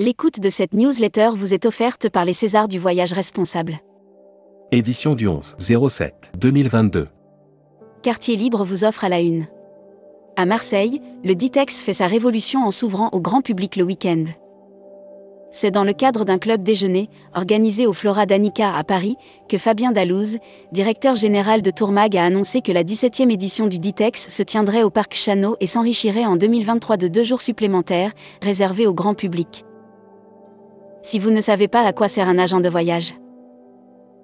L'écoute de cette newsletter vous est offerte par les Césars du voyage responsable. Édition du 11 07 2022. Quartier Libre vous offre à la une. À Marseille, le Ditex fait sa révolution en s'ouvrant au grand public le week-end. C'est dans le cadre d'un club déjeuner, organisé au Flora Danica à Paris, que Fabien Dalouse, directeur général de Tourmag, a annoncé que la 17e édition du Ditex se tiendrait au Parc Chano et s'enrichirait en 2023 de deux jours supplémentaires, réservés au grand public. Si vous ne savez pas à quoi sert un agent de voyage,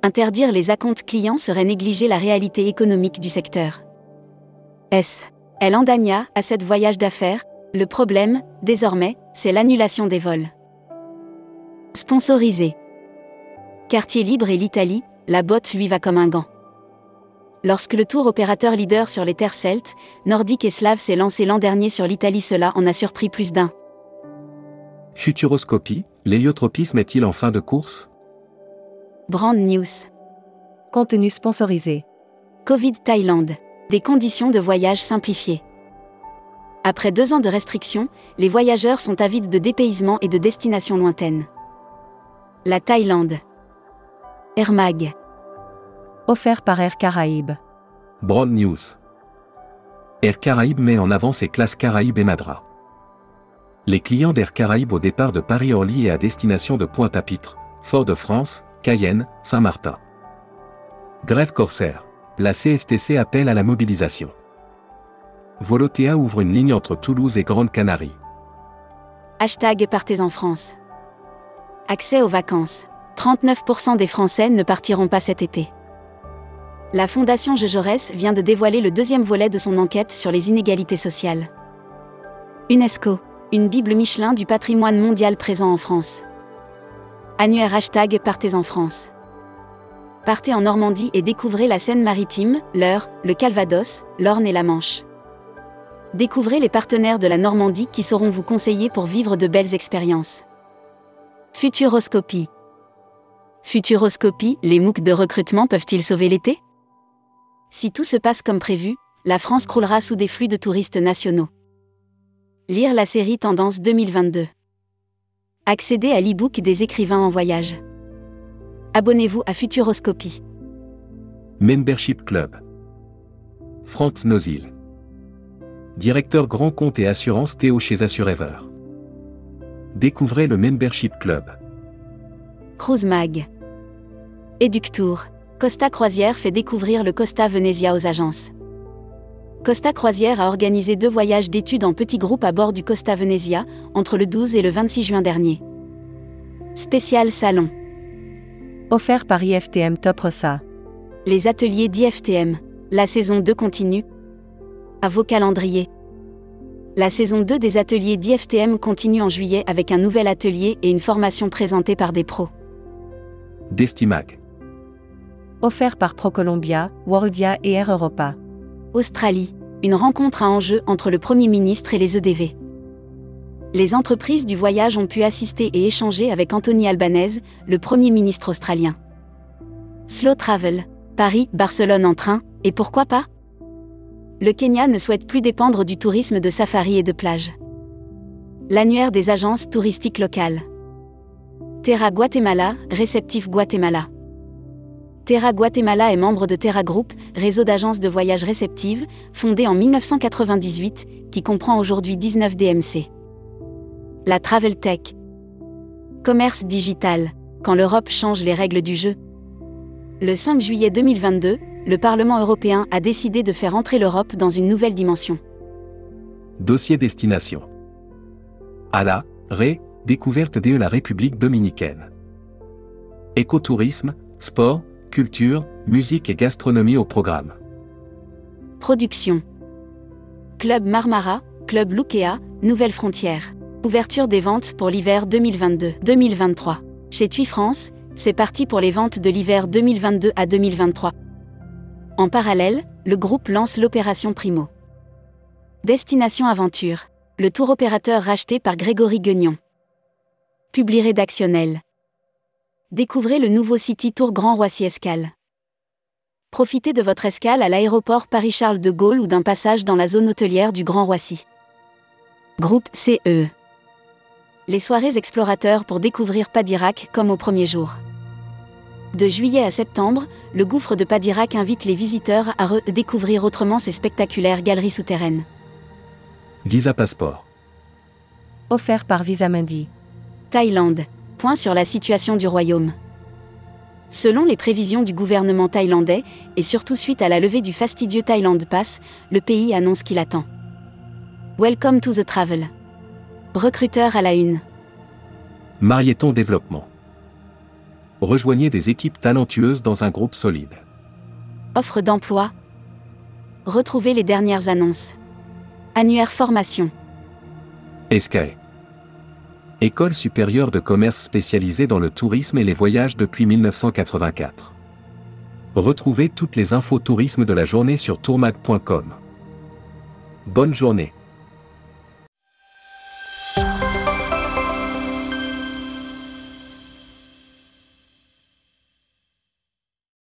interdire les acomptes clients serait négliger la réalité économique du secteur. S. Elle endagna à cette voyage d'affaires, le problème, désormais, c'est l'annulation des vols. Sponsorisé. Quartier libre et l'Italie, la botte lui va comme un gant. Lorsque le tour opérateur leader sur les terres celtes, nordiques et slaves s'est lancé l'an dernier sur l'Italie, cela en a surpris plus d'un. Futuroscopie, l'héliotropisme est-il en fin de course? Brand News. Contenu sponsorisé. Covid Thaïlande. Des conditions de voyage simplifiées. Après deux ans de restrictions, les voyageurs sont avides de dépaysement et de destinations lointaines. La Thaïlande. Air Mag. Offert par Air Caraïbes. Broad News. Air Caraïbes met en avant ses classes Caraïbes et Madra. Les clients d'Air Caraïbes au départ de Paris-Orly et à destination de Pointe-à-Pitre, Fort-de-France, Cayenne, Saint-Martin. Grève corsaire. La CFTC appelle à la mobilisation. Volotea ouvre une ligne entre Toulouse et Grande Canarie. Hashtag Partez en France. Accès aux vacances. 39% des Français ne partiront pas cet été. La Fondation Jaurès vient de dévoiler le deuxième volet de son enquête sur les inégalités sociales. UNESCO, une Bible Michelin du patrimoine mondial présent en France. Annuaire hashtag Partez en France. Partez en Normandie et découvrez la Seine-Maritime, l'Eure, le Calvados, l'Orne et la Manche. Découvrez les partenaires de la Normandie qui sauront vous conseiller pour vivre de belles expériences. Futuroscopie. Futuroscopie, les MOOC de recrutement peuvent-ils sauver l'été? Si tout se passe comme prévu, la France croulera sous des flux de touristes nationaux. Lire la série Tendance 2022. Accéder à l'e-book des écrivains en voyage. Abonnez-vous à Futuroscopie. Membership Club. Franz Nozil. Directeur grand compte et assurance Théo chez Assurever. Découvrez le Membership Club. Cruise Mag. Eductour. Costa Croisière fait découvrir le Costa Venezia aux agences. Costa Croisière a organisé deux voyages d'études en petits groupes à bord du Costa Venezia, entre le 12 et le 26 juin dernier. Spécial Salon. Offert par IFTM Top Rossa. Les ateliers d'IFTM. La saison 2 continue. À vos calendriers. La saison 2 des ateliers d'IFTM continue en juillet avec un nouvel atelier et une formation présentée par des pros. Destimac. Offert par ProColombia, Worldia et Air Europa. Australie. Une rencontre à enjeu entre le Premier ministre et les EDV. Les entreprises du voyage ont pu assister et échanger avec Anthony Albanese, le Premier ministre australien. Slow Travel. Paris, Barcelone en train, et pourquoi pas? Le Kenya ne souhaite plus dépendre du tourisme de safari et de plage. L'annuaire des agences touristiques locales. Terra Guatemala, réceptif Guatemala. Terra Guatemala est membre de Terra Group, réseau d'agences de voyage réceptives, fondé en 1998, qui comprend aujourd'hui 19 DMC. La Travel Tech. Commerce digital. Quand l'Europe change les règles du jeu. Le 5 juillet 2022, le Parlement européen a décidé de faire entrer l'Europe dans une nouvelle dimension. Dossier destination. À la Ré, découverte de la République dominicaine. Écotourisme, sport, culture, musique et gastronomie au programme. Production. Club Marmara, Club Lukea, Nouvelle Frontière. Ouverture des ventes pour l'hiver 2022-2023. Chez TUI France, c'est parti pour les ventes de l'hiver 2022 à 2023. En parallèle, le groupe lance l'opération Primo. Destination Aventure, le tour opérateur racheté par Grégory Guignon. Publi rédactionnel. Découvrez le nouveau City Tour Grand Roissy Escale. Profitez de votre escale à l'aéroport Paris-Charles de Gaulle ou d'un passage dans la zone hôtelière du Grand Roissy. Groupe CE. Les soirées explorateurs pour découvrir Padirac comme au premier jour. De juillet à septembre, le gouffre de Padirac invite les visiteurs à redécouvrir autrement ces spectaculaires galeries souterraines. Visa Passeport. Offert par Visamundi. Thaïlande. Point sur la situation du royaume. Selon les prévisions du gouvernement thaïlandais, et surtout suite à la levée du fastidieux Thailand Pass, le pays annonce qu'il attend. Welcome to the travel. Recruteur à la une. Marieton Développement. Rejoignez des équipes talentueuses dans un groupe solide. Offre d'emploi. Retrouvez les dernières annonces. Annuaire formation. ESCAE. École supérieure de commerce spécialisée dans le tourisme et les voyages depuis 1984. Retrouvez toutes les infos tourisme de la journée sur tourmag.com. Bonne journée.